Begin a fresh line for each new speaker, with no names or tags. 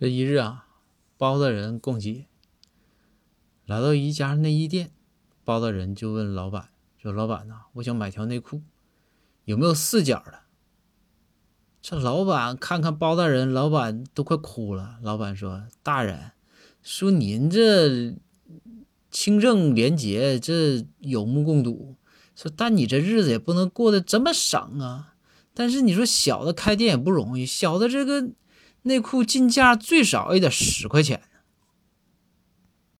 这一日啊，包大人逛街，来到一家内衣店，包大人就问老板说：“老板呐，我想买条内裤，有没有四角的？”这老板看看包大人，老板都快哭了。老板说：“大人，说您这清正廉洁，这有目共睹。说但你这日子也不能过得这么省啊。但是你说小的开店也不容易，小的这个。”内裤进价最少也得十块钱，